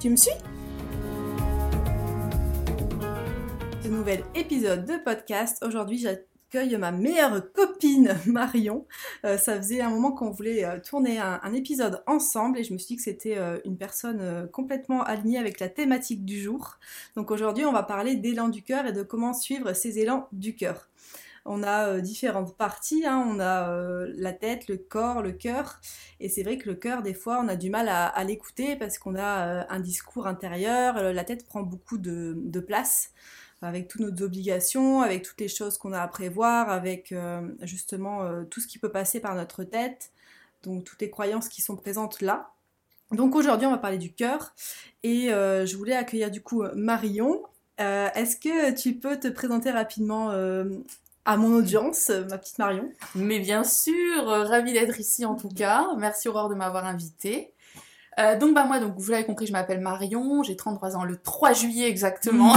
Tu me suis? Ce nouvel épisode de podcast. Aujourd'hui, j'accueille ma meilleure copine Marion. Euh, ça faisait un moment qu'on voulait euh, tourner un, épisode ensemble et je me suis dit que c'était euh, une personne complètement alignée avec la thématique du jour. Donc aujourd'hui, on va parler d'élan du cœur et de comment suivre ces élans du cœur. On a différentes parties, hein. on a la tête, le corps, le cœur. Et c'est vrai que le cœur, des fois, on a du mal à, l'écouter parce qu'on a un discours intérieur, la tête prend beaucoup de place avec toutes nos obligations, avec toutes les choses qu'on a à prévoir, avec euh, justement euh, tout ce qui peut passer par notre tête, donc toutes les croyances qui sont présentes là. Donc aujourd'hui on va parler du cœur et euh, je voulais accueillir du coup Marion. Est-ce que tu peux te présenter rapidement à mon audience, ma petite Marion Mais bien sûr, ravie d'être ici en tout cas. Merci Aurore de m'avoir invitée. donc bah moi donc vous l'avez compris je m'appelle Marion, j'ai 33 ans le 3 juillet exactement.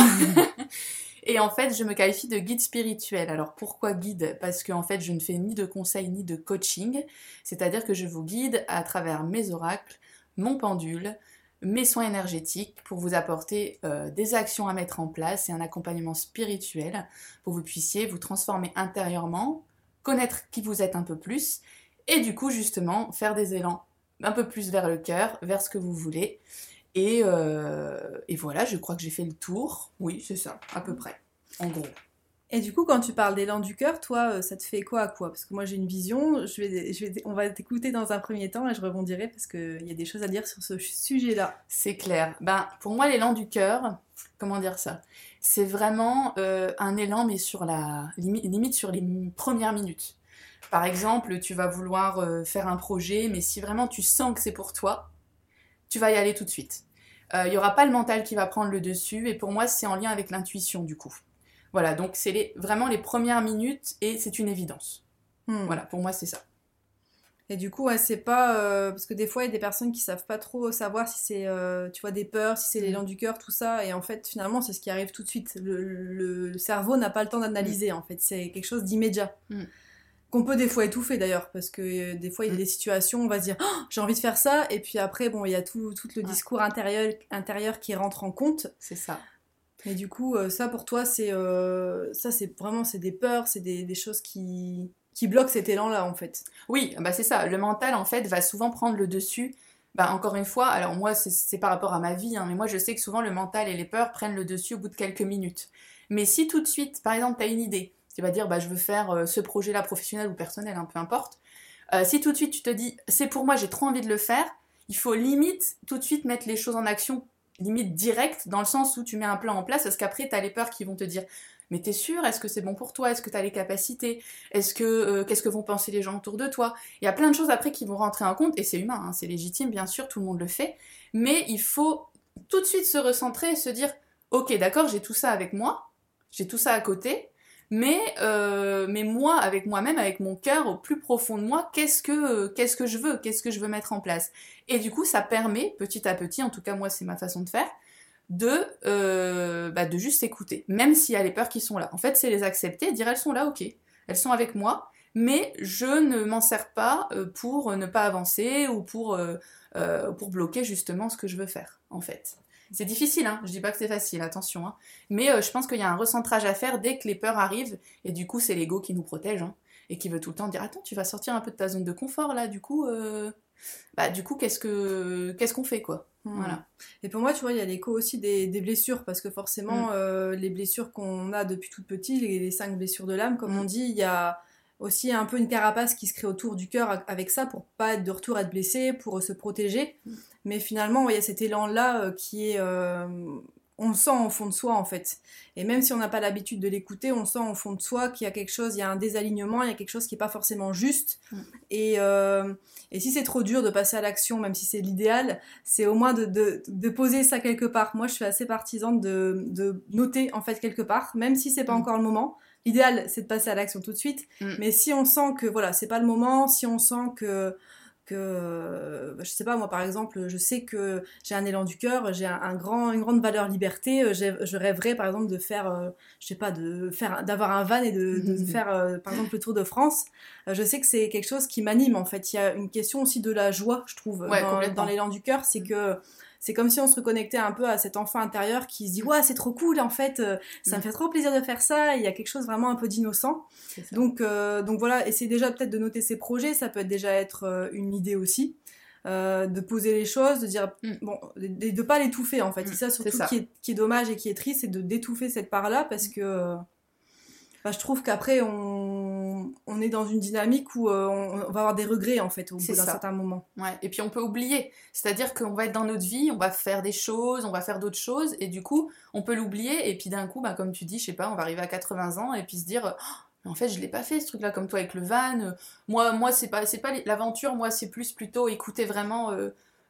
Et en fait, je me qualifie de guide spirituel. Alors pourquoi guide? Parce qu'en fait, je ne fais ni de conseils ni de coaching. C'est-à-dire que je vous guide à travers mes oracles, mon pendule, mes soins énergétiques pour vous apporter euh, des actions à mettre en place et un accompagnement spirituel pour que vous puissiez vous transformer intérieurement, connaître qui vous êtes un peu plus et du coup justement faire des élans un peu plus vers le cœur, vers ce que vous voulez euh, et, voilà, je crois que j'ai fait le tour. Oui, c'est ça, à peu près, en gros. Et du coup, quand tu parles d'élan du cœur, toi, euh, ça te fait quoi à quoi? Parce que moi, j'ai une vision. On va t'écouter dans un premier temps et je rebondirai parce qu'il y a des choses à dire sur ce sujet-là. C'est clair. Ben, pour moi, l'élan du cœur, comment dire ça? C'est vraiment euh, un élan, mais sur la limite sur les premières minutes. Par exemple, tu vas vouloir faire un projet, mais si vraiment tu sens que c'est pour toi, tu vas y aller tout de suite. Il euh, n'y aura pas le mental qui va prendre le dessus, et pour moi, c'est en lien avec l'intuition, du coup. Voilà, donc c'est vraiment les premières minutes, et c'est une évidence. Hmm. Voilà, pour moi, c'est ça. Et du coup, c'est pas. Euh, parce que des fois, il y a des personnes qui savent pas trop savoir si c'est, euh, tu vois, des peurs, si c'est hmm. l'élan du cœur, tout ça. Et en fait, finalement, c'est ce qui arrive tout de suite. Le, cerveau n'a pas le temps d'analyser, hmm. en fait. C'est quelque chose d'immédiat qu'on peut des fois étouffer d'ailleurs, parce que euh, des fois il y a des situations, on va se dire oh, j'ai envie de faire ça, et puis après, bon, il y a tout, tout le discours intérieur, intérieur qui rentre en compte. C'est ça. Et du coup, euh, ça pour toi, c'est euh, ça, c'est vraiment c'est des peurs, c'est des, choses qui, qui bloquent cet élan-là en fait. Oui, bah c'est ça. Le mental en fait va souvent prendre le dessus. Bah encore une fois, alors moi c'est par rapport à ma vie, hein, mais moi je sais que souvent le mental et les peurs prennent le dessus au bout de quelques minutes. Mais si tout de suite, par exemple, tu as une idée, tu vas dire bah, je veux faire euh, ce projet-là professionnel ou personnel, hein, peu importe. Si tout de suite tu te dis c'est pour moi, j'ai trop envie de le faire, il faut limite tout de suite mettre les choses en action, limite direct, dans le sens où tu mets un plan en place, parce qu'après tu as les peurs qui vont te dire mais t'es sûr? Est-ce que c'est bon pour toi? Est-ce que tu as les capacités? Est-ce que euh, qu'est-ce que vont penser les gens autour de toi? Il y a plein de choses après qui vont rentrer en compte et c'est humain, hein, c'est légitime bien sûr, tout le monde le fait, mais il faut tout de suite se recentrer et se dire ok d'accord j'ai tout ça avec moi, j'ai tout ça à côté, mais, euh, mais moi, avec moi-même, avec mon cœur au plus profond de moi, qu'est-ce que, qu'est-ce que je veux, qu'est-ce que je veux mettre en place? Et du coup, ça permet, petit à petit, en tout cas moi c'est ma façon de faire, de, euh, bah, de juste écouter, même s'il y a les peurs qui sont là. En fait, c'est les accepter et dire elles sont là, ok, elles sont avec moi, mais je ne m'en sers pas euh, pour ne pas avancer ou pour, pour bloquer justement ce que je veux faire, en fait. C'est difficile, hein. je dis pas que c'est facile, attention. Hein. Mais euh, je pense qu'il y a un recentrage à faire dès que les peurs arrivent, et du coup c'est l'ego qui nous protège, hein, et qui veut tout le temps dire Attends, tu vas sortir un peu de ta zone de confort là, du coup, euh... bah, du coup qu'est-ce que qu'est-ce qu'on fait quoi hmm. Voilà. Et pour moi, tu vois, il y a l'écho aussi des, blessures, parce que forcément, hmm. euh, les blessures qu'on a depuis toute petite, les, les cinq blessures de l'âme, comme hmm. on dit, il y a aussi un peu une carapace qui se crée autour du cœur avec ça pour pas être de retour être blessé, pour se protéger. Mais finalement, il y a cet élan-là euh, qui est euh, on le sent au fond de soi en fait. Et même si on n'a pas l'habitude de l'écouter, on sent au fond de soi qu'il y a quelque chose, il y a un désalignement, il y a quelque chose qui n'est pas forcément juste. Mm. Et, euh, et si c'est trop dur de passer à l'action, même si c'est l'idéal, c'est au moins de, de, de, poser ça quelque part. Moi, je suis assez partisane de, de noter en fait quelque part, même si c'est pas Mm. encore le moment. L'idéal, c'est de passer à l'action tout de suite. Mm. Mais si on sent que voilà, c'est pas le moment, si on sent que que je sais pas moi par exemple je sais que j'ai un élan du cœur j'ai un, un, grand une grande valeur liberté euh, je rêverais par exemple de faire euh, je sais pas de faire d'avoir un van et de, de faire euh, par exemple le tour de France. Euh, je sais que c'est quelque chose qui m'anime en fait. Il y a une question aussi de la joie je trouve Ouais, dans, dans l'élan du cœur. C'est que c'est comme si on se reconnectait un peu à cet enfant intérieur qui se dit ouais c'est trop cool en fait euh, ça me fait trop plaisir de faire ça il y a quelque chose vraiment un peu d'innocent donc, euh, donc voilà, essayez déjà peut-être de noter ses projets, ça peut être déjà être euh, une idée aussi. Euh, de poser les choses, de dire Mm. bon, de, de pas l'étouffer en fait. Mm, C'est ça surtout ça. Qui, est, qui est dommage et qui est triste, c'est de d'étouffer cette part-là parce que euh, bah, je trouve qu'après on, on est dans une dynamique où euh, on, va avoir des regrets en fait au bout d'un certain moment. Ouais, et puis on peut oublier. C'est-à-dire qu'on va être dans notre vie, on va faire des choses, on va faire d'autres choses, et du coup, on peut l'oublier, et puis d'un coup, bah, comme tu dis, je sais pas, on va arriver à 80 ans, et puis se dire, Oh, en fait, je l'ai pas fait ce truc-là, comme toi avec le van. Moi, moi c'est pas, c'est pas l'aventure, moi, c'est plus plutôt écouter vraiment euh,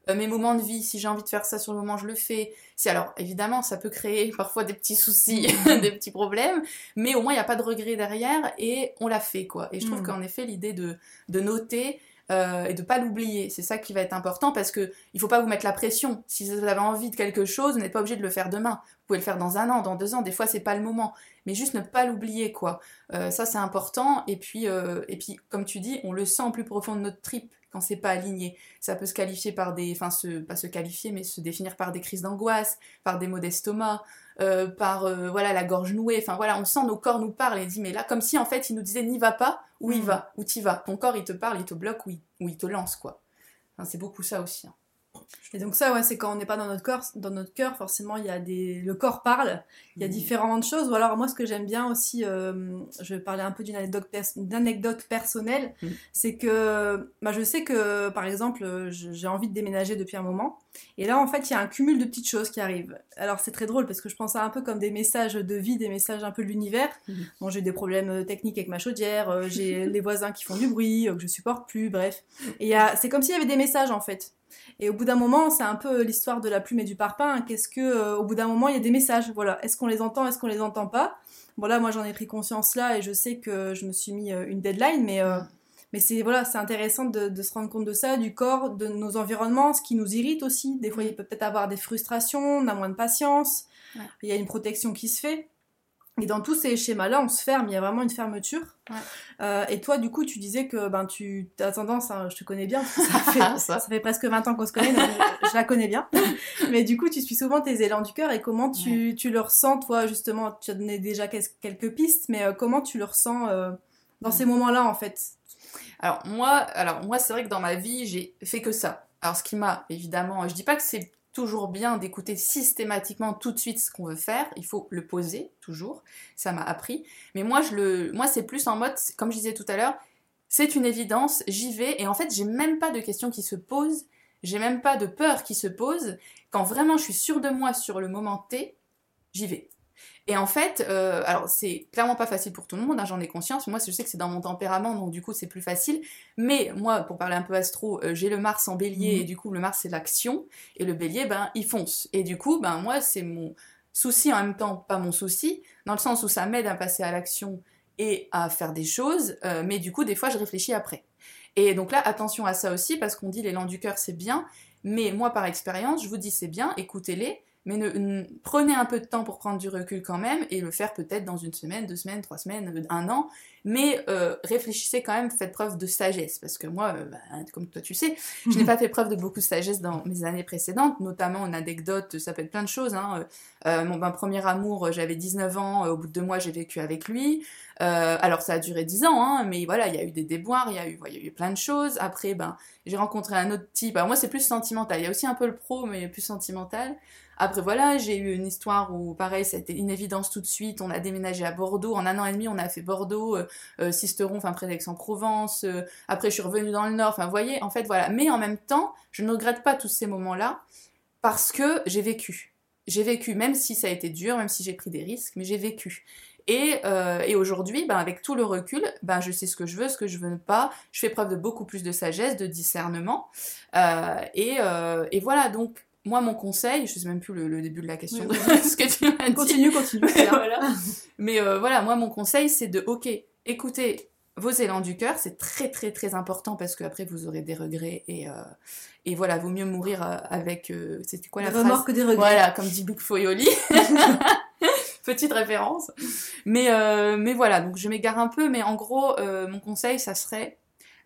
euh, mes moments de vie. Si j'ai envie de faire ça sur le moment, je le fais. Si alors, évidemment, ça peut créer parfois des petits soucis, des petits problèmes, mais au moins, il n'y a pas de regret derrière, et on l'a fait, quoi. Et je trouve Mm. qu'en effet, l'idée de, de noter, euh, et de pas l'oublier. C'est ça qui va être important parce que il faut pas vous mettre la pression. Si vous avez envie de quelque chose, vous n'êtes pas obligé de le faire demain. Vous pouvez le faire dans un an, dans deux ans. Des fois, c'est pas le moment. Mais juste ne pas l'oublier, quoi. Euh, ça, c'est important. Et puis, euh, et puis, comme tu dis, on le sent au plus profond de notre trip quand c'est pas aligné. Ça peut se qualifier par des, enfin, se, pas se qualifier, mais se définir par des crises d'angoisse, par des maux d'estomac. Euh, par euh, voilà la gorge nouée enfin voilà on sent nos corps nous parlent et dit mais là comme si en fait il nous disait n'y va pas ou y Mhm. va ou t'y vas ton corps il te parle il te bloque ou il, ou il te lance quoi Enfin, c'est beaucoup ça aussi hein. Et donc ça, ouais, c'est quand on n'est pas dans notre corps, dans notre cœur, forcément, il y a des, le corps parle. Il y a Mhm. différentes choses. Ou alors moi, ce que j'aime bien aussi, euh, je vais parler un peu d'une anecdote, pers- d'une anecdote personnelle, Mhm. c'est que, bah, je sais que, par exemple, j'ai envie de déménager depuis un moment. Et là, en fait, il y a un cumul de petites choses qui arrivent. Alors c'est très drôle parce que je pense ça un peu comme des messages de vie, des messages un peu de l'univers. Mhm. Bon, j'ai eu des problèmes euh, techniques avec ma chaudière, euh, j'ai les voisins qui font du bruit, que je supporte plus, bref. Et c'est comme s'il y avait des messages en fait. Et au bout d'un moment, c'est un peu l'histoire de la plume et du parpaing. Qu'est-ce que, euh, au bout d'un moment, il y a des messages. Voilà. Est-ce qu'on les entend, est-ce qu'on les entend pas? Bon là, moi, j'en ai pris conscience là, et je sais que je me suis mis euh, une deadline, mais euh, mais c'est voilà, c'est intéressant de, de se rendre compte de ça, du corps, de nos environnements, ce qui nous irrite aussi. Des fois, il peut peut-être avoir des frustrations, on a moins de patience. Ouais. Il y a une protection qui se fait. Et dans tous ces schémas-là, on se ferme, il y a vraiment une fermeture. Ouais. Euh, et toi, du coup, tu disais que ben, tu as tendance, hein, je te connais bien, ça fait, Ça. ça fait presque 20 ans qu'on se connaît, donc je, je la connais bien. Mais du coup, tu suis souvent tes élans du cœur et comment tu, tu le ressens, toi, justement, tu as donné déjà quel- quelques pistes, mais euh, comment tu le ressens euh, dans ces moments-là, en fait? Alors moi, alors moi c'est vrai que dans ma vie j'ai fait que ça. Alors ce qui m'a évidemment, je dis pas que c'est toujours bien d'écouter systématiquement tout de suite ce qu'on veut faire. Il faut le poser toujours. Ça m'a appris. Mais moi je le, moi c'est plus en mode, comme je disais tout à l'heure, c'est une évidence. J'y vais et en fait j'ai même pas de questions qui se posent. J'ai même pas de peur qui se pose. Quand vraiment je suis sûre de moi sur le moment T, j'y vais. Et en fait, euh, alors c'est clairement pas facile pour tout le monde, hein, j'en ai conscience. Moi, je sais que c'est dans mon tempérament, donc du coup, c'est plus facile. Mais moi, pour parler un peu astro, euh, j'ai le Mars en bélier, Mhm. et du coup, le Mars, c'est l'action, et le bélier, ben, il fonce. Et du coup, ben, moi, c'est mon souci en même temps, pas mon souci, dans le sens où ça m'aide à passer à l'action et à faire des choses, euh, mais du coup, des fois, je réfléchis après. Et donc là, attention à ça aussi, parce qu'on dit l'élan du cœur, c'est bien, mais moi, par expérience, je vous dis c'est bien, écoutez-les, mais ne- ne- prenez un peu de temps pour prendre du recul quand même et le faire peut-être dans une semaine, deux semaines, trois semaines, euh, un an. Mais euh, réfléchissez quand même, faites preuve de sagesse. Parce que moi, euh, bah, comme toi tu sais, je n'ai pas fait preuve de beaucoup de sagesse dans mes années précédentes, notamment en anecdote, ça peut être plein de choses. Hein. Euh, mon ben, premier amour, j'avais 19 ans, au bout de deux mois, j'ai vécu avec lui. Alors ça a duré 10 ans, hein, mais voilà, il y a eu des déboires, il y, a eu- il y a eu plein de choses. Après, ben, j'ai rencontré un autre type. Alors moi, c'est plus sentimental. Il y a aussi un peu le pro, mais plus sentimental. Après, voilà, j'ai eu une histoire où, pareil, été une évidence tout de suite. On a déménagé à Bordeaux. En un an et demi, on a fait Bordeaux, euh, euh, Sisteron, enfin près d'Aix-en-Provence. euh, après, je suis revenue dans le Nord. Enfin, voyez, en fait, voilà. Mais en même temps, je ne regrette pas tous ces moments-là parce que j'ai vécu. j'ai vécu, même si ça a été dur, même si j'ai pris des risques, mais j'ai vécu. Et, euh, et aujourd'hui, ben, avec tout le recul, ben, je sais ce que je veux, ce que je veux pas. Je fais preuve de beaucoup plus de sagesse, de discernement. Et, et, voilà, donc moi, mon conseil, je sais même plus le, début de la question, de ce que tu m'as dit. Continue, continue. voilà. Mais voilà, moi, mon conseil, c'est de, ok, écoutez vos élans du cœur, c'est très très très important parce qu'après vous aurez des regrets et, et voilà, vaut mieux mourir avec. C'était quoi la phrase que des regrets. Voilà, comme dit Luc Foyoli. petite référence. Mais, euh, mais voilà, donc je m'égare un peu, mais en gros, euh, mon conseil, ça serait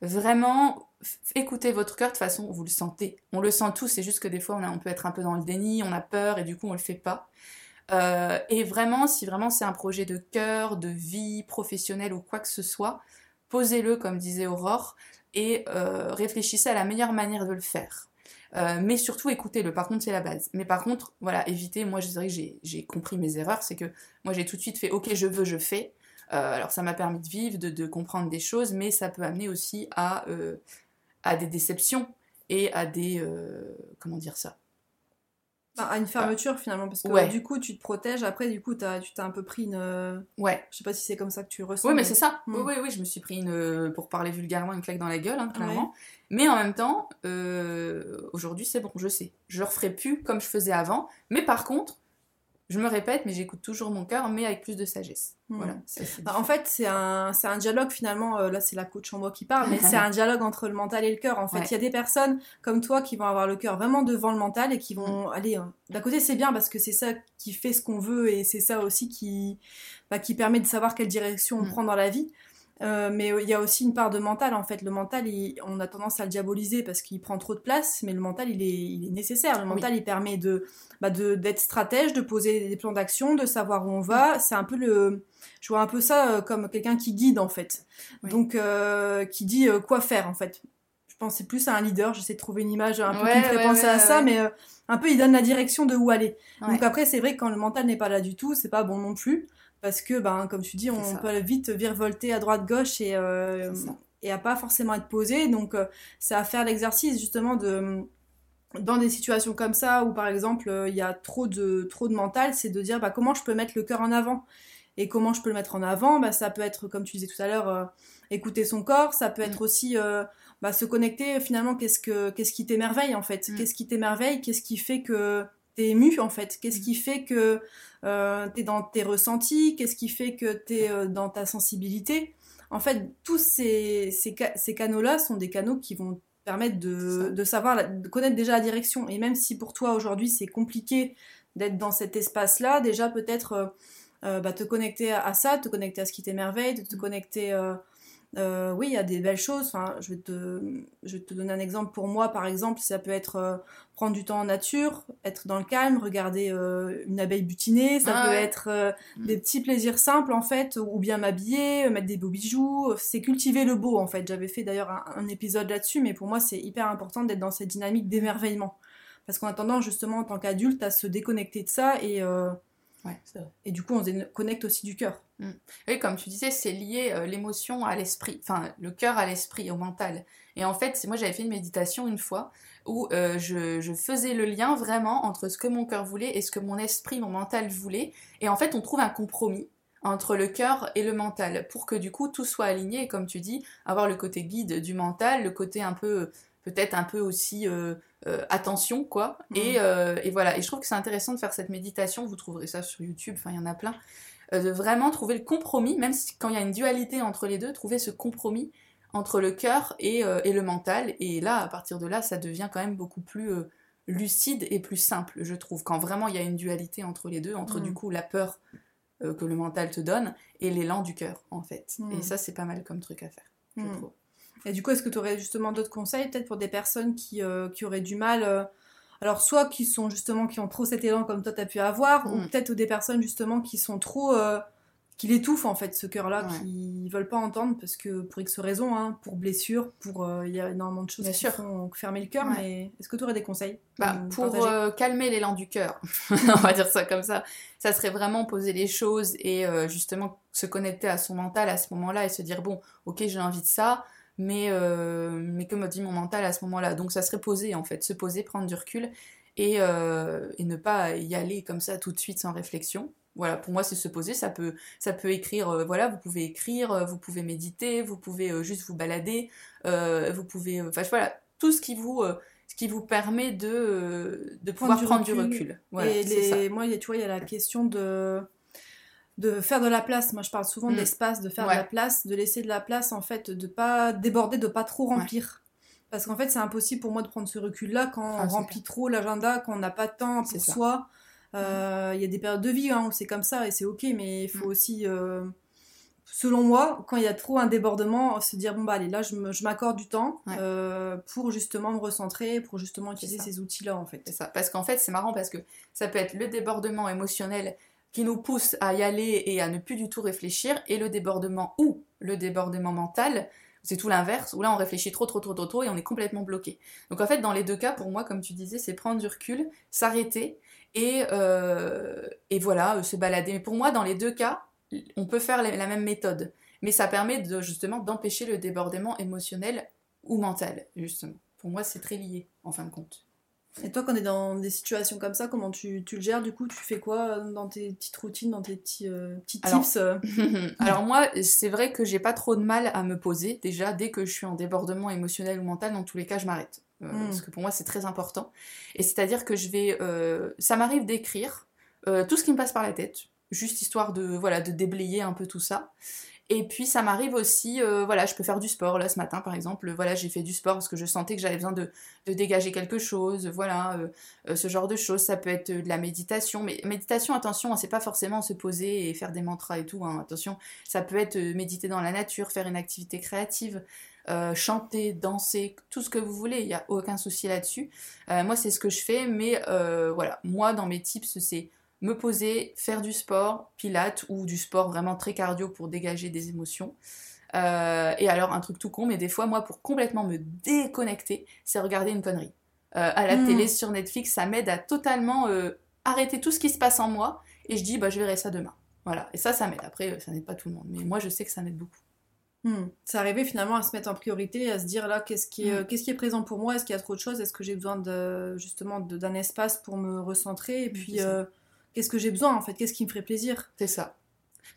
vraiment écouter votre cœur de façon, vous le sentez. On le sent tous, c'est juste que des fois, on, peut être un peu dans le déni, on a peur et du coup, on le fait pas. Euh, et vraiment, si vraiment c'est un projet de cœur, de vie professionnelle ou quoi que ce soit, posez-le, comme disait Aurore, et réfléchissez à la meilleure manière de le faire. Euh, mais surtout écoutez-le. Par contre, c'est la base. Mais par contre, voilà, évitez. Moi, je dirais que j'ai compris mes erreurs. C'est que moi, j'ai tout de suite fait OK, je veux, je fais. Euh, alors, ça m'a permis de vivre, de, comprendre des choses, mais ça peut amener aussi à, euh, à des déceptions et à des. comment dire ça? À une fermeture finalement, parce que du coup tu te protèges, après du coup as, tu t'es un peu pris une... Ouais. Je sais pas si c'est comme ça que tu ressens. Oui mais, c'est ça, hmm. oui, oui, oui, je me suis pris une, pour parler vulgairement, une claque dans la gueule, hein, clairement. Mais en même temps, euh, aujourd'hui c'est bon, je sais. Je le referai plus comme je faisais avant, mais par contre, je me répète, mais j'écoute toujours mon cœur, mais avec plus de sagesse. Hmm. Voilà. Bah, en fait, c'est un, un dialogue finalement, euh, là c'est la coach en moi qui parle, mais c'est un dialogue entre le mental et le cœur. En fait, il y a des personnes comme toi qui vont avoir le cœur vraiment devant le mental et qui vont hmm. aller. Euh, d'un côté, c'est bien parce que c'est ça qui fait ce qu'on veut et c'est ça aussi qui, bah, qui permet de savoir quelle direction on hmm. prend dans la vie. Euh, mais il y a aussi une part de mental en fait. Le mental, on a tendance à le diaboliser parce qu'il prend trop de place, mais le mental, il est, il est nécessaire. Le mental, il permet de bah d'être stratège, de poser des plans d'action, de savoir où on va. C'est un peu le, je vois un peu ça euh, comme quelqu'un qui guide en fait. Donc euh, qui dit quoi faire en fait. Je pense c'est plus à un leader. J'essaie de trouver une image un peu qui me fait penser à ça, mais un peu il donne la direction de où aller. Donc après c'est vrai que quand le mental n'est pas là du tout, c'est pas bon non plus parce que ben comme tu dis on peut vite virevolter à droite gauche et euh, et à pas forcément être posé. Donc euh, c'est à faire l'exercice justement de dans des situations comme ça où par exemple euh, il y a trop de trop de mental c'est de dire bah, comment je peux mettre le cœur en avant? Et comment je peux le mettre en avant? Bah, ça peut être comme tu disais tout à l'heure écouter son corps. Ça peut être mm. aussi bah, se connecter finalement qu'est-ce que qu'est-ce qui t'émerveille en fait? Mm. qu'est-ce qui t'émerveille? Qu'est-ce qui fait que t'es ému en fait. Qu'est-ce qui fait que euh, t'es dans tes ressentis? Qu'est-ce qui fait que t'es euh, dans ta sensibilité? En fait, tous ces, ces, canaux-là sont des canaux qui vont permettre de, de, savoir, de connaître déjà la direction. Et même si pour toi aujourd'hui c'est compliqué d'être dans cet espace-là, déjà peut-être euh, bah, te connecter à, ça, te connecter à ce qui t'émerveille, de te connecter euh, oui, il y a des belles choses. Enfin, je, vais te, je vais te donner un exemple pour moi, par exemple, ça peut être euh, prendre du temps en nature, être dans le calme, regarder euh, une abeille butinée, ça ah peut être mm. des petits plaisirs simples en fait, ou bien m'habiller, mettre des beaux bijoux, c'est cultiver le beau en fait. J'avais fait d'ailleurs un, épisode là-dessus, mais pour moi c'est hyper important d'être dans cette dynamique d'émerveillement. Parce qu'on a tendance justement en tant qu'adulte à se déconnecter de ça et et du coup, on se connecte aussi du cœur. Mm. Oui, comme tu disais, c'est lié euh, l'émotion à l'esprit, enfin le cœur à l'esprit, au mental. Et en fait, moi j'avais fait une méditation une fois où euh, je, je, faisais le lien vraiment entre ce que mon cœur voulait et ce que mon esprit, mon mental voulait. Et en fait, on trouve un compromis entre le cœur et le mental pour que du coup tout soit aligné et comme tu dis, avoir le côté guide du mental, le côté un peu peut-être un peu aussi euh, euh, attention, quoi. Mm. Et, euh, et, voilà, et je trouve que c'est intéressant de faire cette méditation, vous trouverez ça sur YouTube, enfin il y en a plein, de vraiment trouver le compromis, même si, quand il y a une dualité entre les deux, trouver ce compromis entre le cœur et, et, le mental. Et là, à partir de là, ça devient quand même beaucoup plus lucide et plus simple, je trouve, quand vraiment il y a une dualité entre les deux, entre du mm. coup la peur que le mental te donne et l'élan du cœur, en fait. Et mm. ça, c'est pas mal comme truc à faire, je trouve. Et du coup, est-ce que tu aurais justement d'autres conseils, peut-être pour des personnes qui, euh, qui auraient du mal euh, alors soit qui sont justement qui ont trop cet élan comme toi tu as pu avoir, ou mm. peut-être des personnes justement qui sont trop euh, qui l'étouffent en fait ce cœur-là, qui veulent pas entendre parce que pour X raisons, hein, pour blessure, pour il y a énormément de choses Bien qui sûr. font fermer le cœur. Mais est-ce que tu aurais des conseils bah, Pour calmer l'élan du cœur, on va dire ça comme ça, ça serait vraiment poser les choses et justement se connecter à son mental à ce moment-là et se dire bon, ok j'ai envie de ça mais, euh, mais que me dit mon mental à ce moment-là. Donc ça serait poser en fait, se poser, prendre du recul et, euh, et, ne pas y aller comme ça tout de suite sans réflexion. Voilà, pour moi, c'est se poser. Ça peut, ça peut écrire. euh, voilà, vous pouvez écrire, euh, vous pouvez méditer, vous pouvez juste vous balader, vous pouvez, enfin voilà, tout ce qui vous, ce qui vous permet de, de pouvoir du prendre du recul. Voilà, et les... moi, a- tu vois, il y a la question de de faire de la place. Moi, je parle souvent Mm. de l'espace, de faire Ouais. de la place, de laisser de la place, en fait, de pas déborder, de pas trop remplir. Parce qu'en fait, c'est impossible pour moi de prendre ce recul-là quand Ah, on remplit trop l'agenda, qu'on n'a pas de temps pour soi. Euh, Il y a des périodes de vie hein, où c'est comme ça et c'est ok, mais il faut Mm. aussi, euh, selon moi, quand il y a trop un débordement, se dire bon bah allez là, je m'accorde du temps Ouais. euh, pour justement me recentrer, pour justement utiliser ces outils-là en fait. C'est ça. Parce qu'en fait, c'est marrant parce que ça peut être le débordement émotionnel qui nous pousse à y aller et à ne plus du tout réfléchir, et le débordement ou le débordement mental, c'est tout l'inverse, où là on réfléchit trop, trop, trop, trop, trop et on est complètement bloqué. Donc en fait, dans les deux cas, pour moi, comme tu disais, c'est prendre du recul, s'arrêter et, euh, et voilà, euh, se balader. Mais pour moi, dans les deux cas, on peut faire la, même méthode, mais ça permet justement d'empêcher le débordement émotionnel ou mental, justement. Pour moi, c'est très lié, en fin de compte. Et toi, quand on est dans des situations comme ça, comment tu, tu le gères Du coup, tu fais quoi euh, dans tes petites routines, dans tes petits, euh, petits tips euh? Alors moi, c'est vrai que j'ai pas trop de mal à me poser. Déjà, dès que je suis en débordement émotionnel ou mental, dans tous les cas, je m'arrête. Euh, Mm. Parce que pour moi, c'est très important. Et c'est-à-dire que je vais... euh, ça m'arrive d'écrire tout ce qui me passe par la tête, juste histoire de, voilà, de déblayer un peu tout ça. Et puis ça m'arrive aussi, euh, voilà, je peux faire du sport. Là, ce matin, par exemple, voilà, j'ai fait du sport parce que je sentais que j'avais besoin de, dégager quelque chose. Voilà, euh, euh, ce genre de choses. Ça peut être de la méditation. Mais méditation, attention, hein, c'est pas forcément se poser et faire des mantras et tout. hein, attention, ça peut être méditer dans la nature, faire une activité créative, chanter, danser, tout ce que vous voulez. Il n'y a aucun souci là-dessus. Moi, c'est ce que je fais. Mais voilà, moi, dans mes tips, c'est me poser, faire du sport, pilates ou du sport vraiment très cardio pour dégager des émotions. Euh, et alors, un truc tout con, mais des fois, moi, pour complètement me déconnecter, c'est regarder une connerie. Euh, à la Mm. télé, sur Netflix, ça m'aide à totalement euh, arrêter tout ce qui se passe en moi et je dis, bah, je verrai ça demain. Voilà, et ça, ça m'aide. Après, ça n'aide pas tout le monde, mais moi, je sais que ça m'aide beaucoup. Hmm. C'est arrivé finalement à se mettre en priorité, à se dire là, qu'est-ce qui est, Mm. euh, qu'est-ce qui est présent pour moi? Est-ce qu'il y a trop de choses? Est-ce que j'ai besoin de, justement de- d'un espace pour me recentrer? Et puis, ça. euh, qu'est-ce que j'ai besoin en fait Qu'est-ce qui me ferait plaisir? C'est ça.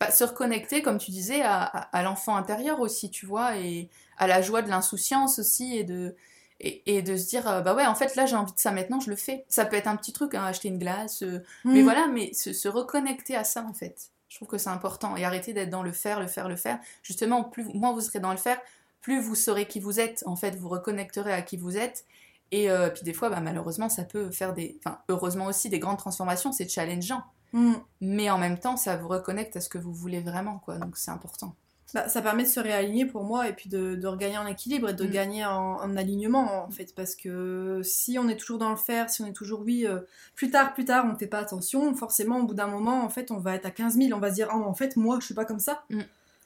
Bah, se reconnecter, comme tu disais, à, à- à l'enfant intérieur aussi, tu vois, et à la joie de l'insouciance aussi, et de, et, et de se dire, euh, bah ouais, en fait, là, j'ai envie de ça maintenant, je le fais. Ça peut être un petit truc, hein, acheter une glace, euh, mais Hmm. voilà, mais se, se reconnecter à ça, en fait. Je trouve que c'est important, et arrêter d'être dans le faire, le faire, le faire. Justement, plus moins vous serez dans le faire, plus vous saurez qui vous êtes, en fait, vous reconnecterez à qui vous êtes. Et euh, puis des fois, bah, malheureusement, ça peut faire des... Enfin, heureusement aussi, des grandes transformations, c'est challengeant. Hmm. mais en même temps ça vous reconnecte à ce que vous voulez vraiment quoi. Donc c'est important. Bah, ça permet de se réaligner pour moi et puis de, de regagner en équilibre et de Mm. gagner en, en alignement en fait. Parce que si on est toujours dans le faire, si on est toujours oui, euh, plus tard, plus tard, on ne fait pas attention, forcément au bout d'un moment en fait on va être à 15 000, on va se dire oh, en fait moi je suis pas comme ça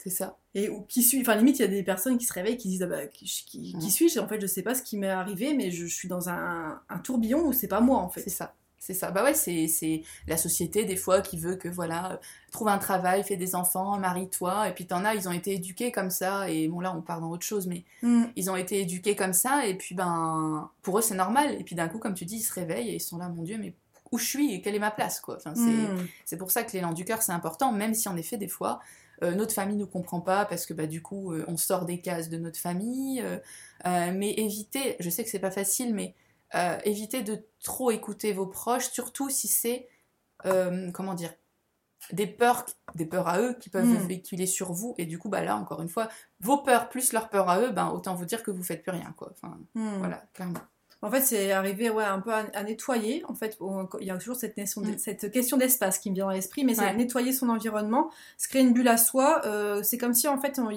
c'est ça. Et ou- qui suis, enfin limite il y a des personnes qui se réveillent qui disent ah bah, qui, qui- qui suis-je? En fait je sais pas ce qui m'est arrivé mais je, je suis dans un, un tourbillon où c'est pas moi en c'est fait. ça. C'est ça. Bah ouais c'est c'est la société des fois qui veut que voilà euh, trouve un travail fais des enfants marie-toi et puis t'en as ils ont été éduqués comme ça et bon là on part dans autre chose mais Mm. ils ont été éduqués comme ça et puis ben pour eux c'est normal. Et puis d'un coup comme tu dis ils se réveillent et ils sont là mon dieu mais où je suis et quelle est ma place quoi enfin c'est pour ça que l'élan du cœur, c'est important, même si en effet, des fois, euh, notre famille ne nous comprend pas parce que bah, du coup, euh, on sort des cases de notre famille. euh, mais évitez, je sais que c'est pas facile, mais évitez de trop écouter vos proches, surtout si c'est, comment dire, des peurs, des peurs à eux qui peuvent Mm. véhiculer sur vous. Et du coup, bah là, encore une fois, vos peurs plus leurs peurs à eux, ben, autant vous dire que vous faites plus rien, quoi. Enfin, Mm. voilà, clairement. En fait, c'est arrivé ouais, un peu à, à nettoyer. En fait, on- il y a toujours cette, Mm. cette question d'espace qui me vient dans l'esprit, mais c'est Ouais. nettoyer son environnement, se créer une bulle à soi. euh, c'est comme si, en fait, on-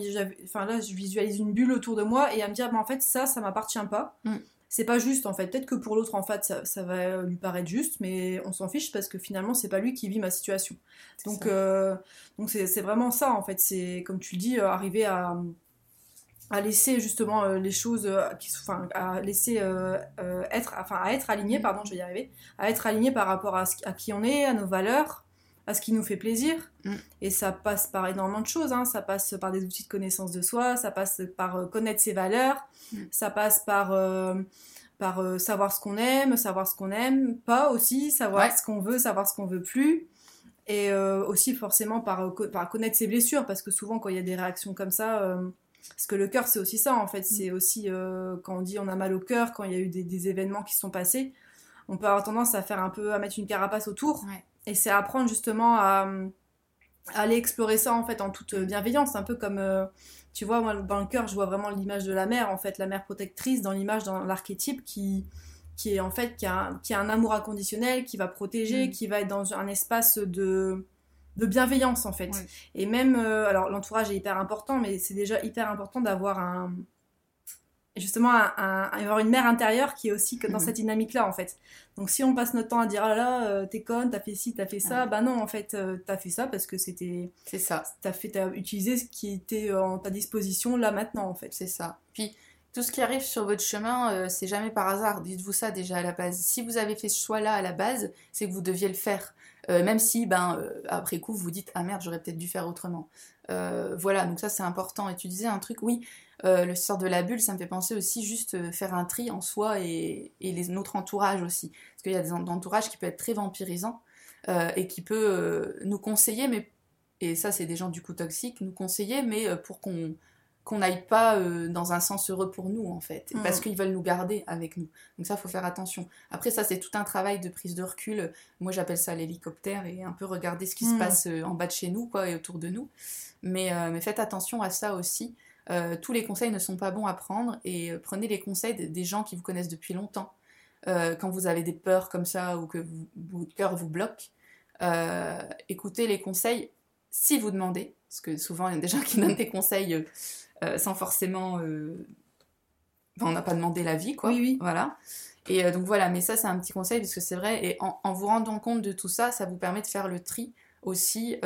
enfin, là, je visualise une bulle autour de moi et à me dire, bah, en fait, ça, ça m'appartient pas. Mm. C'est pas juste, en fait. Peut-être que pour l'autre, en fait, ça, ça va lui paraître juste, mais on s'en fiche parce que finalement, c'est pas lui qui vit ma situation. Donc, euh, donc c'est c'est vraiment ça, en fait. C'est, comme tu le dis, euh, arriver à, à laisser justement euh, les choses, euh, qui, enfin, à laisser euh, euh, être, enfin, à être aligné, pardon, je vais y arriver, à être aligné par rapport à, ce, à qui on est, à nos valeurs, à ce qui nous fait plaisir. Mm. Et ça passe par énormément de choses. hein. Ça passe par des outils de connaissance de soi, ça passe par connaître ses valeurs, Mm. ça passe par par savoir ce qu'on aime, savoir ce qu'on aime pas aussi, savoir ce qu'on veut, savoir ce qu'on veut plus. Et aussi forcément par, par, connaître ses blessures, parce que souvent quand il y a des réactions comme ça, parce que le cœur c'est aussi ça en fait, mm. c'est aussi quand on dit on a mal au cœur, quand il y a eu des, événements qui se sont passés, on peut avoir tendance à faire un peu, à mettre une carapace autour. Et c'est apprendre justement à, à, aller explorer ça en fait en toute bienveillance, un peu comme tu vois, moi, dans le cœur, je vois vraiment l'image de la mère, en fait, la mère protectrice, dans l'image, dans l'archétype, qui, qui est en fait, qui a, un, qui a un amour inconditionnel, qui va protéger, mm. qui va être dans un espace de, de bienveillance, en fait. Et même, euh, alors l'entourage est hyper important, mais c'est déjà hyper important d'avoir un, justement avoir une mère intérieure qui est aussi que dans mhm. cette dynamique-là, en fait. Donc si on passe notre temps à dire, ah là, euh, t'es conne, t'as fait ci, t'as fait ça, bah non, en fait, euh, t'as fait ça parce que c'était... C'est ça. T'as fait, as utilisé ce qui était en ta disposition là maintenant, en fait. C'est ça. Puis, tout ce qui arrive sur votre chemin, euh, c'est jamais par hasard. Dites-vous ça déjà à la base. Si vous avez fait ce choix-là à la base, c'est que vous deviez le faire. Même si, ben, après coup, vous dites, ah merde, j'aurais peut-être dû faire autrement. voilà, donc ça c'est important. Et tu disais un truc, oui, euh, le sort de la bulle, ça me fait penser aussi juste euh, faire un tri en soi et, notre entourage aussi. Parce qu'il y a des entourages qui peuvent être très vampirisants euh, et qui peut nous conseiller, mais et ça c'est des gens du coup toxiques, nous conseiller, mais pour qu'on qu'on n'aille pas dans un sens heureux pour nous en fait, mm. parce qu'ils veulent nous garder avec nous. Donc ça faut faire attention. Après ça c'est tout un travail de prise de recul. Moi j'appelle ça l'hélicoptère et un peu regarder ce qui se mm. passe en bas de chez nous quoi et autour de nous. Mais, mais faites attention à ça aussi. Euh, tous les conseils ne sont pas bons à prendre et euh, prenez les conseils des gens qui vous connaissent depuis longtemps. Euh, quand vous avez des peurs comme ça ou que votre cœur vous bloque, écoutez les conseils si vous demandez, parce que souvent il y a des gens qui donnent des conseils sans forcément... on n'a pas demandé l'avis, quoi. Oui, oui. Voilà. Et donc voilà, mais ça c'est un petit conseil parce que c'est vrai, et en, en, vous rendant compte de tout ça, ça vous permet de faire le tri aussi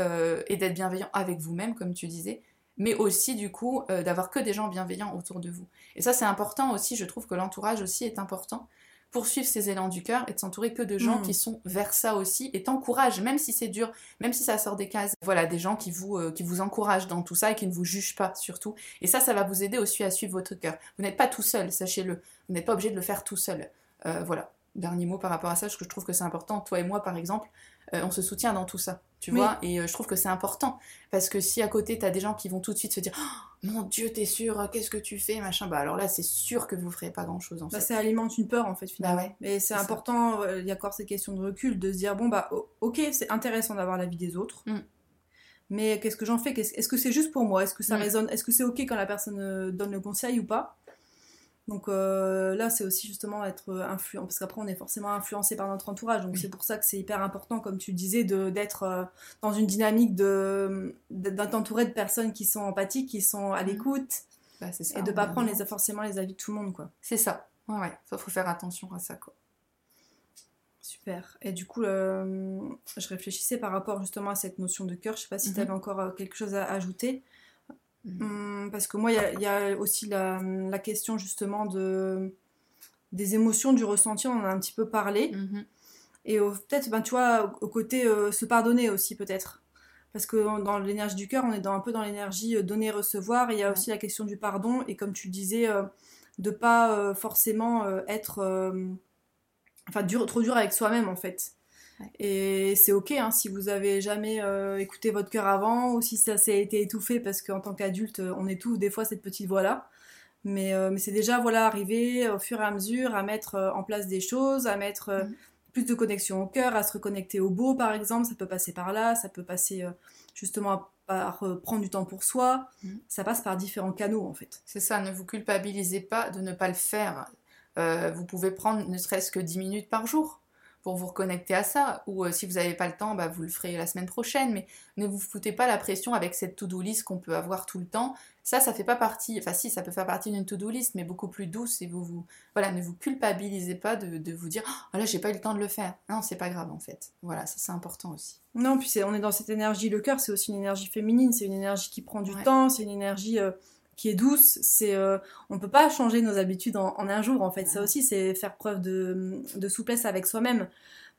et d'être bienveillant avec vous-même, comme tu disais, mais aussi du coup euh, d'avoir que des gens bienveillants autour de vous. Et ça c'est important aussi, je trouve que l'entourage aussi est important pour suivre ces élans du cœur et de s'entourer que de gens mm. qui sont vers ça aussi et t'encouragent, même si c'est dur, même si ça sort des cases. Voilà, des gens qui vous, euh, qui vous encouragent dans tout ça et qui ne vous jugent pas surtout. Et ça, ça va vous aider aussi à suivre votre cœur. Vous n'êtes pas tout seul, sachez-le. Vous n'êtes pas obligé de le faire tout seul. Euh, voilà. Dernier mot par rapport à ça, parce que je trouve que c'est important. Toi et moi, par exemple, on se soutient dans tout ça tu vois et euh, je trouve que c'est important. Parce que si à côté tu as des gens qui vont tout de suite se dire oh, mon dieu t'es sûr qu'est-ce que tu fais machin bah alors là c'est sûr que vous ferez pas grand chose en bah, fait. ça alimente une peur en fait finalement. Bah mais c'est important euh, il y a encore cette question de recul de se dire bon bah ok c'est intéressant d'avoir l'avis des autres. Mm. mais qu'est-ce que j'en fais? Est-ce que c'est juste pour moi? Est-ce que ça mm. résonne? Est-ce que c'est ok quand la personne euh, donne le conseil ou pas? Donc euh, là, c'est aussi justement être influent, parce qu'après, on est forcément influencé par notre entourage. Donc c'est pour ça que c'est hyper important, comme tu disais, d'être euh, dans une dynamique de d'être entouré de personnes qui sont empathiques, qui sont à mmh. l'écoute, bah, et de ne pas prendre les, forcément les avis de tout le monde, quoi. C'est ça. Ouais, faut faire attention à ça, quoi. Super. Et du coup, euh, je réfléchissais par rapport justement à cette notion de cœur. Je sais pas si mmh tu avais encore quelque chose à ajouter. Hum, parce que moi, il y, a aussi la, question justement de, des émotions, du ressenti, on en a un petit peu parlé. Mhm. Et peut-être, ben, tu vois, au côté euh, se pardonner aussi, peut-être. Parce que dans l'énergie du cœur, on est dans, un peu dans l'énergie euh, donner-recevoir. Il y a aussi la question du pardon. Et comme tu disais, euh, de pas forcément être. enfin, dur, trop dur avec soi-même, en fait. Et c'est ok hein, si vous avez jamais euh, écouté votre cœur avant ou si ça s'est été étouffé parce qu'en tant qu'adulte on étouffe des fois cette petite voix là. Mais, euh, mais c'est déjà voilà arriver au fur et à mesure à mettre euh, en place des choses, à mettre mm. plus de connexion au cœur, à se reconnecter au beau par exemple. Ça peut passer par là, ça peut passer justement par prendre du temps pour soi. Mm. Ça passe par différents canaux en fait. C'est ça, ne vous culpabilisez pas de ne pas le faire. vous pouvez prendre ne serait-ce que 10 minutes par jour pour vous reconnecter à ça. Ou euh, si vous n'avez pas le temps, bah, vous le ferez la semaine prochaine. Mais ne vous foutez pas la pression avec cette to-do list qu'on peut avoir tout le temps. Ça, ça fait pas partie. Enfin, si, ça peut faire partie d'une to-do list, mais beaucoup plus douce. Et vous, vous, voilà, ne vous culpabilisez pas de, vous dire, oh là, j'ai pas eu le temps de le faire. Non, c'est pas grave en fait. Voilà, ça c'est important aussi. Non, puis on est dans cette énergie. Le cœur, c'est aussi une énergie féminine. C'est une énergie qui prend du temps. C'est une énergie. Euh, qui est douce. C'est, euh, on peut pas changer nos habitudes en, un jour en fait. Ça aussi, c'est faire preuve de, de souplesse avec soi-même.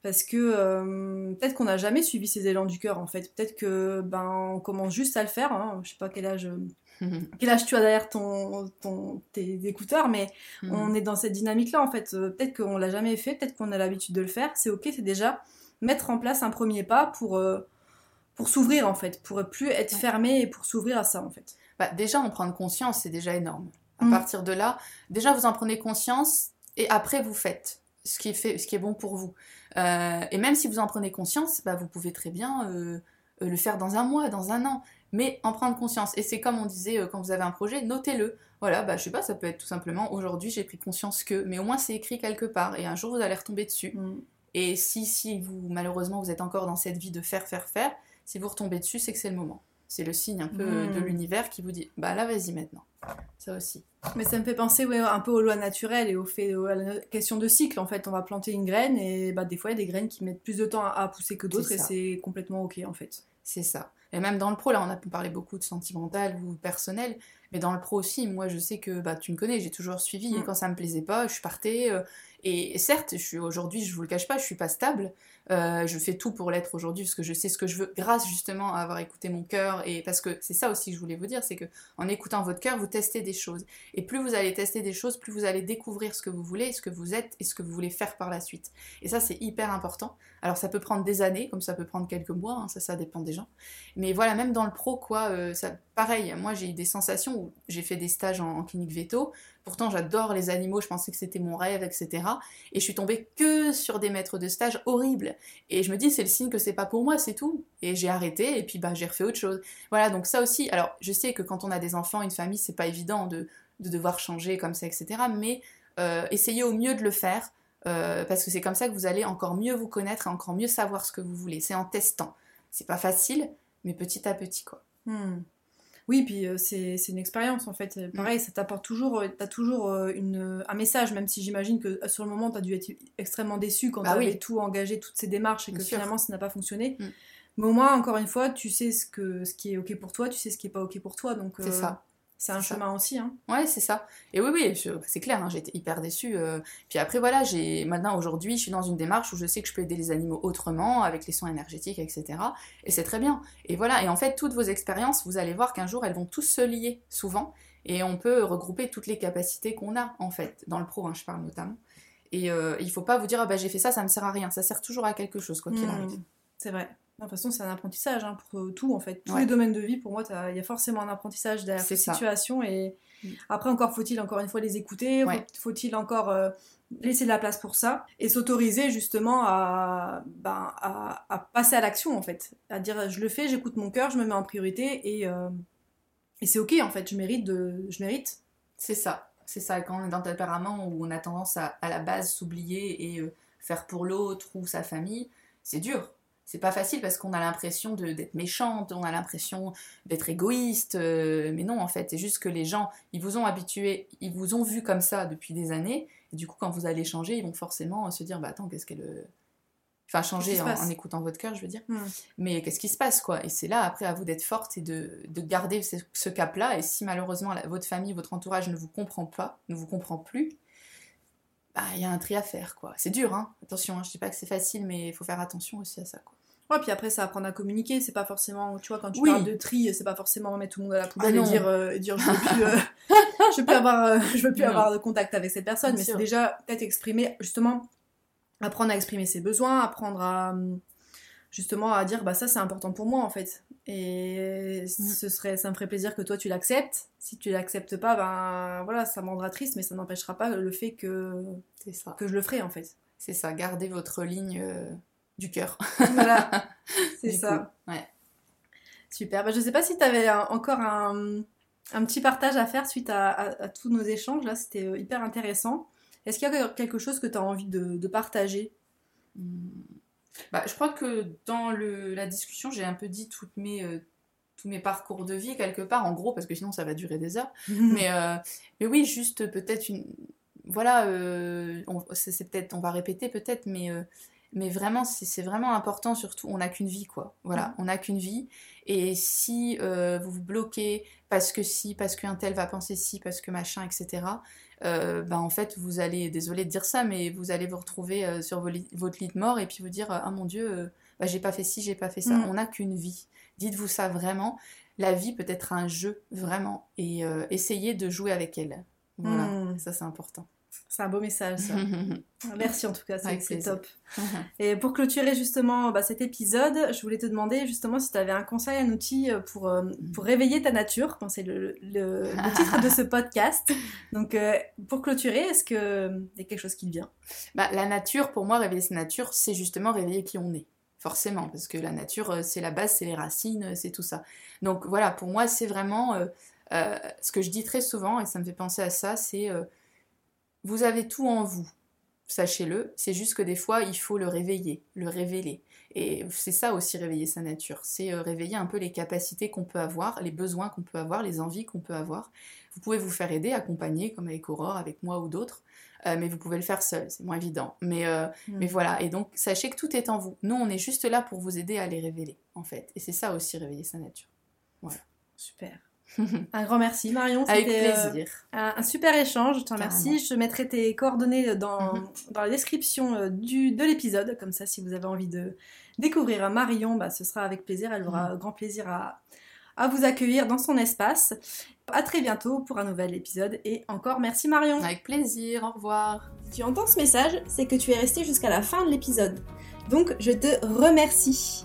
Parce que euh, peut-être qu'on n'a jamais suivi ces élans du cœur en fait. Peut-être que ben on commence juste à le faire. Hein. Je sais pas quel âge quel âge tu as derrière ton, ton, tes écouteurs, mais Mhm. on est dans cette dynamique-là en fait. Euh, peut-être qu'on l'a jamais fait, peut-être qu'on a l'habitude de le faire. C'est ok, c'est déjà mettre en place un premier pas pour, euh, pour s'ouvrir en fait, pour plus être Ouais. fermé et pour s'ouvrir à ça en fait. Bah, déjà, en prendre conscience, c'est déjà énorme. À Mm. partir de là, déjà, vous en prenez conscience et après, vous faites ce qui est, fait, ce qui est bon pour vous. Euh, et même si vous en prenez conscience, bah, vous pouvez très bien euh, euh, le faire dans un mois, dans un an. Mais en prendre conscience. Et c'est comme on disait euh, quand vous avez un projet, notez-le. Voilà, bah, je sais pas, ça peut être tout simplement aujourd'hui, j'ai pris conscience que. Mais au moins, c'est écrit quelque part. Et un jour, vous allez retomber dessus. Mm. Et si, si vous, malheureusement, vous êtes encore dans cette vie de faire, faire, faire, si vous retombez dessus, c'est que c'est le moment. C'est le signe un peu euh, de Mm. l'univers qui vous dit, bah là, vas-y maintenant. Ça aussi. Mais ça me fait penser ouais, un peu aux lois naturelles et au fait, à la question de cycle. En fait, on va planter une graine et bah, des fois, il y a des graines qui mettent plus de temps à, pousser que d'autres et c'est complètement ok en fait. C'est ça. Et même dans le pro, là, on a parlé beaucoup de sentimental ou personnel, mais dans le pro aussi, moi, je sais que bah, tu me connais, j'ai toujours suivi. Et Mm. quand ça me plaisait pas, je partais. euh, et certes, je suis aujourd'hui, je vous le cache pas, je suis pas stable. Euh, je fais tout pour l'être aujourd'hui parce que je sais ce que je veux, grâce justement à avoir écouté mon cœur. Et parce que c'est ça aussi que je voulais vous dire, c'est que en écoutant votre cœur, vous testez des choses. Et plus vous allez tester des choses, plus vous allez découvrir ce que vous voulez, ce que vous êtes et ce que vous voulez faire par la suite. Et ça, c'est hyper important. Alors ça peut prendre des années, comme ça peut prendre quelques mois, hein, ça, ça dépend des gens. Mais voilà, même dans le pro, quoi, euh, pareil, moi j'ai eu des sensations où j'ai fait des stages en, clinique veto. Pourtant, j'adore les animaux, je pensais que c'était mon rêve, etc. Et je suis tombée que sur des maîtres de stage horribles. Et je me dis, c'est le signe que c'est pas pour moi, c'est tout. Et j'ai arrêté, et puis bah, j'ai refait autre chose. Voilà, donc ça aussi. Alors, je sais que quand on a des enfants, une famille, c'est pas évident de, de devoir changer comme ça, etc. Mais euh, essayez au mieux de le faire. Euh, parce que c'est comme ça que vous allez encore mieux vous connaître et encore mieux savoir ce que vous voulez. C'est en testant. C'est pas facile, mais petit à petit, quoi. Hmm. Oui, puis euh, c'est c'est une expérience en fait. Euh, Pareil, ça t'apporte toujours, euh, t'as toujours euh, une, un message, même si j'imagine que sur le moment, t'as dû être extrêmement déçu quand Bah t'avais oui. tout engagé, toutes ces démarches et Bien que sûr. finalement ça n'a pas fonctionné. Mm. Mais au moins, encore une fois, tu sais ce, que, ce qui est ok pour toi, tu sais ce qui est pas ok pour toi. Donc C'est euh, ça. C'est un ça. chemin aussi. Hein. Ouais, c'est ça. Et oui, oui, je- c'est clair, hein, été hyper déçue. euh. Puis après, voilà, j'ai maintenant, aujourd'hui, je suis dans une démarche où je sais que je peux aider les animaux autrement, avec les soins énergétiques, etc. Et c'est très bien. Et voilà, et en fait, toutes vos expériences, vous allez voir qu'un jour, elles vont tous se lier, souvent. Et on peut regrouper toutes les capacités qu'on a, en fait, dans le pro, hein, je parle notamment. Et euh, il faut pas vous dire, ah bah j'ai fait ça, ça me sert à rien. Ça sert toujours à quelque chose, quoi qu'il Hmm. arrive. C'est vrai. De toute façon, c'est un apprentissage hein, pour euh, tout en fait. Tous Ouais. les domaines de vie, pour moi, il y a forcément un apprentissage derrière ces situations. Et Mm. après, encore faut-il encore une fois les écouter, Ouais. faut-il encore euh, laisser de la place pour ça et s'autoriser justement à, ben, à, à passer à l'action en fait. À dire je le fais, j'écoute mon cœur, je me mets en priorité et, euh, et c'est ok en fait, je mérite de. Je mérite. C'est ça, c'est ça. Quand on est dans le tempérament où on a tendance à, à la base s'oublier et euh, faire pour l'autre ou sa famille, c'est dur. C'est pas facile parce qu'on a l'impression d'être méchante, on a l'impression d'être égoïste, euh, mais non en fait, c'est juste que les gens, ils vous ont habitué, ils vous ont vu comme ça depuis des années, et du coup quand vous allez changer, ils vont forcément se dire, bah attends, qu'est-ce qu'elle... euh, Enfin, changer en, écoutant votre cœur, je veux dire. Mm. Mais qu'est-ce qui se passe, quoi? Et c'est là, après, à vous d'être forte et de, de garder ce, ce cap-là. Et si malheureusement la- votre famille, votre entourage ne vous comprend pas, ne vous comprend plus, bah, il y a un tri à faire, quoi. C'est dur, hein Attention, hein, je dis pas que c'est facile, mais il faut faire attention aussi à ça, quoi. Ouais, puis après, ça apprendre à communiquer. C'est pas forcément, tu vois, quand tu Oui. parles de tri, c'est pas forcément mettre tout le monde à la poubelle Ah et dire, euh, dire je veux plus, euh, je veux plus avoir, euh, je veux plus Non. avoir de contact avec cette personne. Bien mais c'est déjà peut-être exprimer, justement, apprendre à exprimer ses besoins, apprendre à, hum, justement, à dire, bah ça c'est important pour moi en fait. Et Mm. ce serait, ça me ferait plaisir que toi tu l'acceptes. Si tu l'acceptes pas, ben voilà, ça me rendra triste, mais ça n'empêchera pas le fait que, ça. que je le ferai en fait. C'est ça, gardez votre ligne euh, du cœur. Voilà, c'est ça. coup, ouais. Super. Bah, je sais pas si tu avais encore un, un petit partage à faire suite à, à- à tous nos échanges. Là, c'était euh, hyper intéressant. Est-ce qu'il y a quelque chose que tu as envie de, de partager? Hmm. Bah, je crois que dans le, la discussion, j'ai un peu dit toutes mes, euh, tous mes parcours de vie, quelque part, en gros, parce que sinon ça va durer des heures. Mais, euh, mais oui, juste peut-être une. Voilà, euh, on- c'est peut-être, on va répéter peut-être, mais euh, Mais vraiment, c'est vraiment important, surtout, on n'a qu'une vie, quoi. Voilà, Mm. on n'a qu'une vie. Et si euh, vous vous bloquez parce que si, parce qu'un tel va penser si, parce que machin, etc., euh, ben en fait, vous allez, désolé de dire ça, mais vous allez vous retrouver euh, sur vos li- votre lit de mort et puis vous dire, ah mon Dieu, euh, bah, j'ai pas fait ci, j'ai pas fait ça. Mm. On n'a qu'une vie. Dites-vous ça vraiment. La vie peut être un jeu, vraiment. Et euh, essayez de jouer avec elle. Voilà, Mm. ça c'est important. C'est un beau message, ça. Merci en tout cas, c'est top. Et pour clôturer justement bah, cet épisode, je voulais te demander justement si tu avais un conseil, un outil euh, pour, euh, pour réveiller ta nature. C'est le, le- le titre de ce podcast. Donc euh, pour clôturer, est-ce qu'il y a quelque chose qui te vient? Bah, la nature, pour moi, réveiller sa nature, c'est justement réveiller qui on est. Forcément, parce que la nature, c'est la base, c'est les racines, c'est tout ça. Donc voilà, pour moi, c'est vraiment euh, euh, ce que je dis très souvent, et ça me fait penser à ça, c'est euh, vous avez tout en vous, sachez-le. C'est juste que des fois, il faut le réveiller, le révéler. Et c'est ça aussi réveiller sa nature, c'est euh, réveiller un peu les capacités qu'on peut avoir, les besoins qu'on peut avoir, les envies qu'on peut avoir. Vous pouvez vous faire aider, accompagner, comme avec Aurore, avec moi ou d'autres. Euh, mais vous pouvez le faire seul, c'est moins évident. Mais, euh, mais voilà, et donc sachez que tout est en vous. Nous, on est juste là pour vous aider à les révéler, en fait. Et c'est ça aussi, réveiller sa nature. Super. Un grand merci Marion, Avec c'était euh, plaisir. un, un super échange, je te remercie. Je mettrai tes coordonnées dans, Mhm. dans la description euh, du, de l'épisode, comme ça si vous avez envie de découvrir Marion, bah, ce sera avec plaisir, elle Mhm. aura grand plaisir à, à vous accueillir dans son espace. À très bientôt pour un nouvel épisode et encore merci Marion. Avec plaisir, au revoir. Si tu entends ce message, c'est que tu es resté jusqu'à la fin de l'épisode. Donc je te remercie.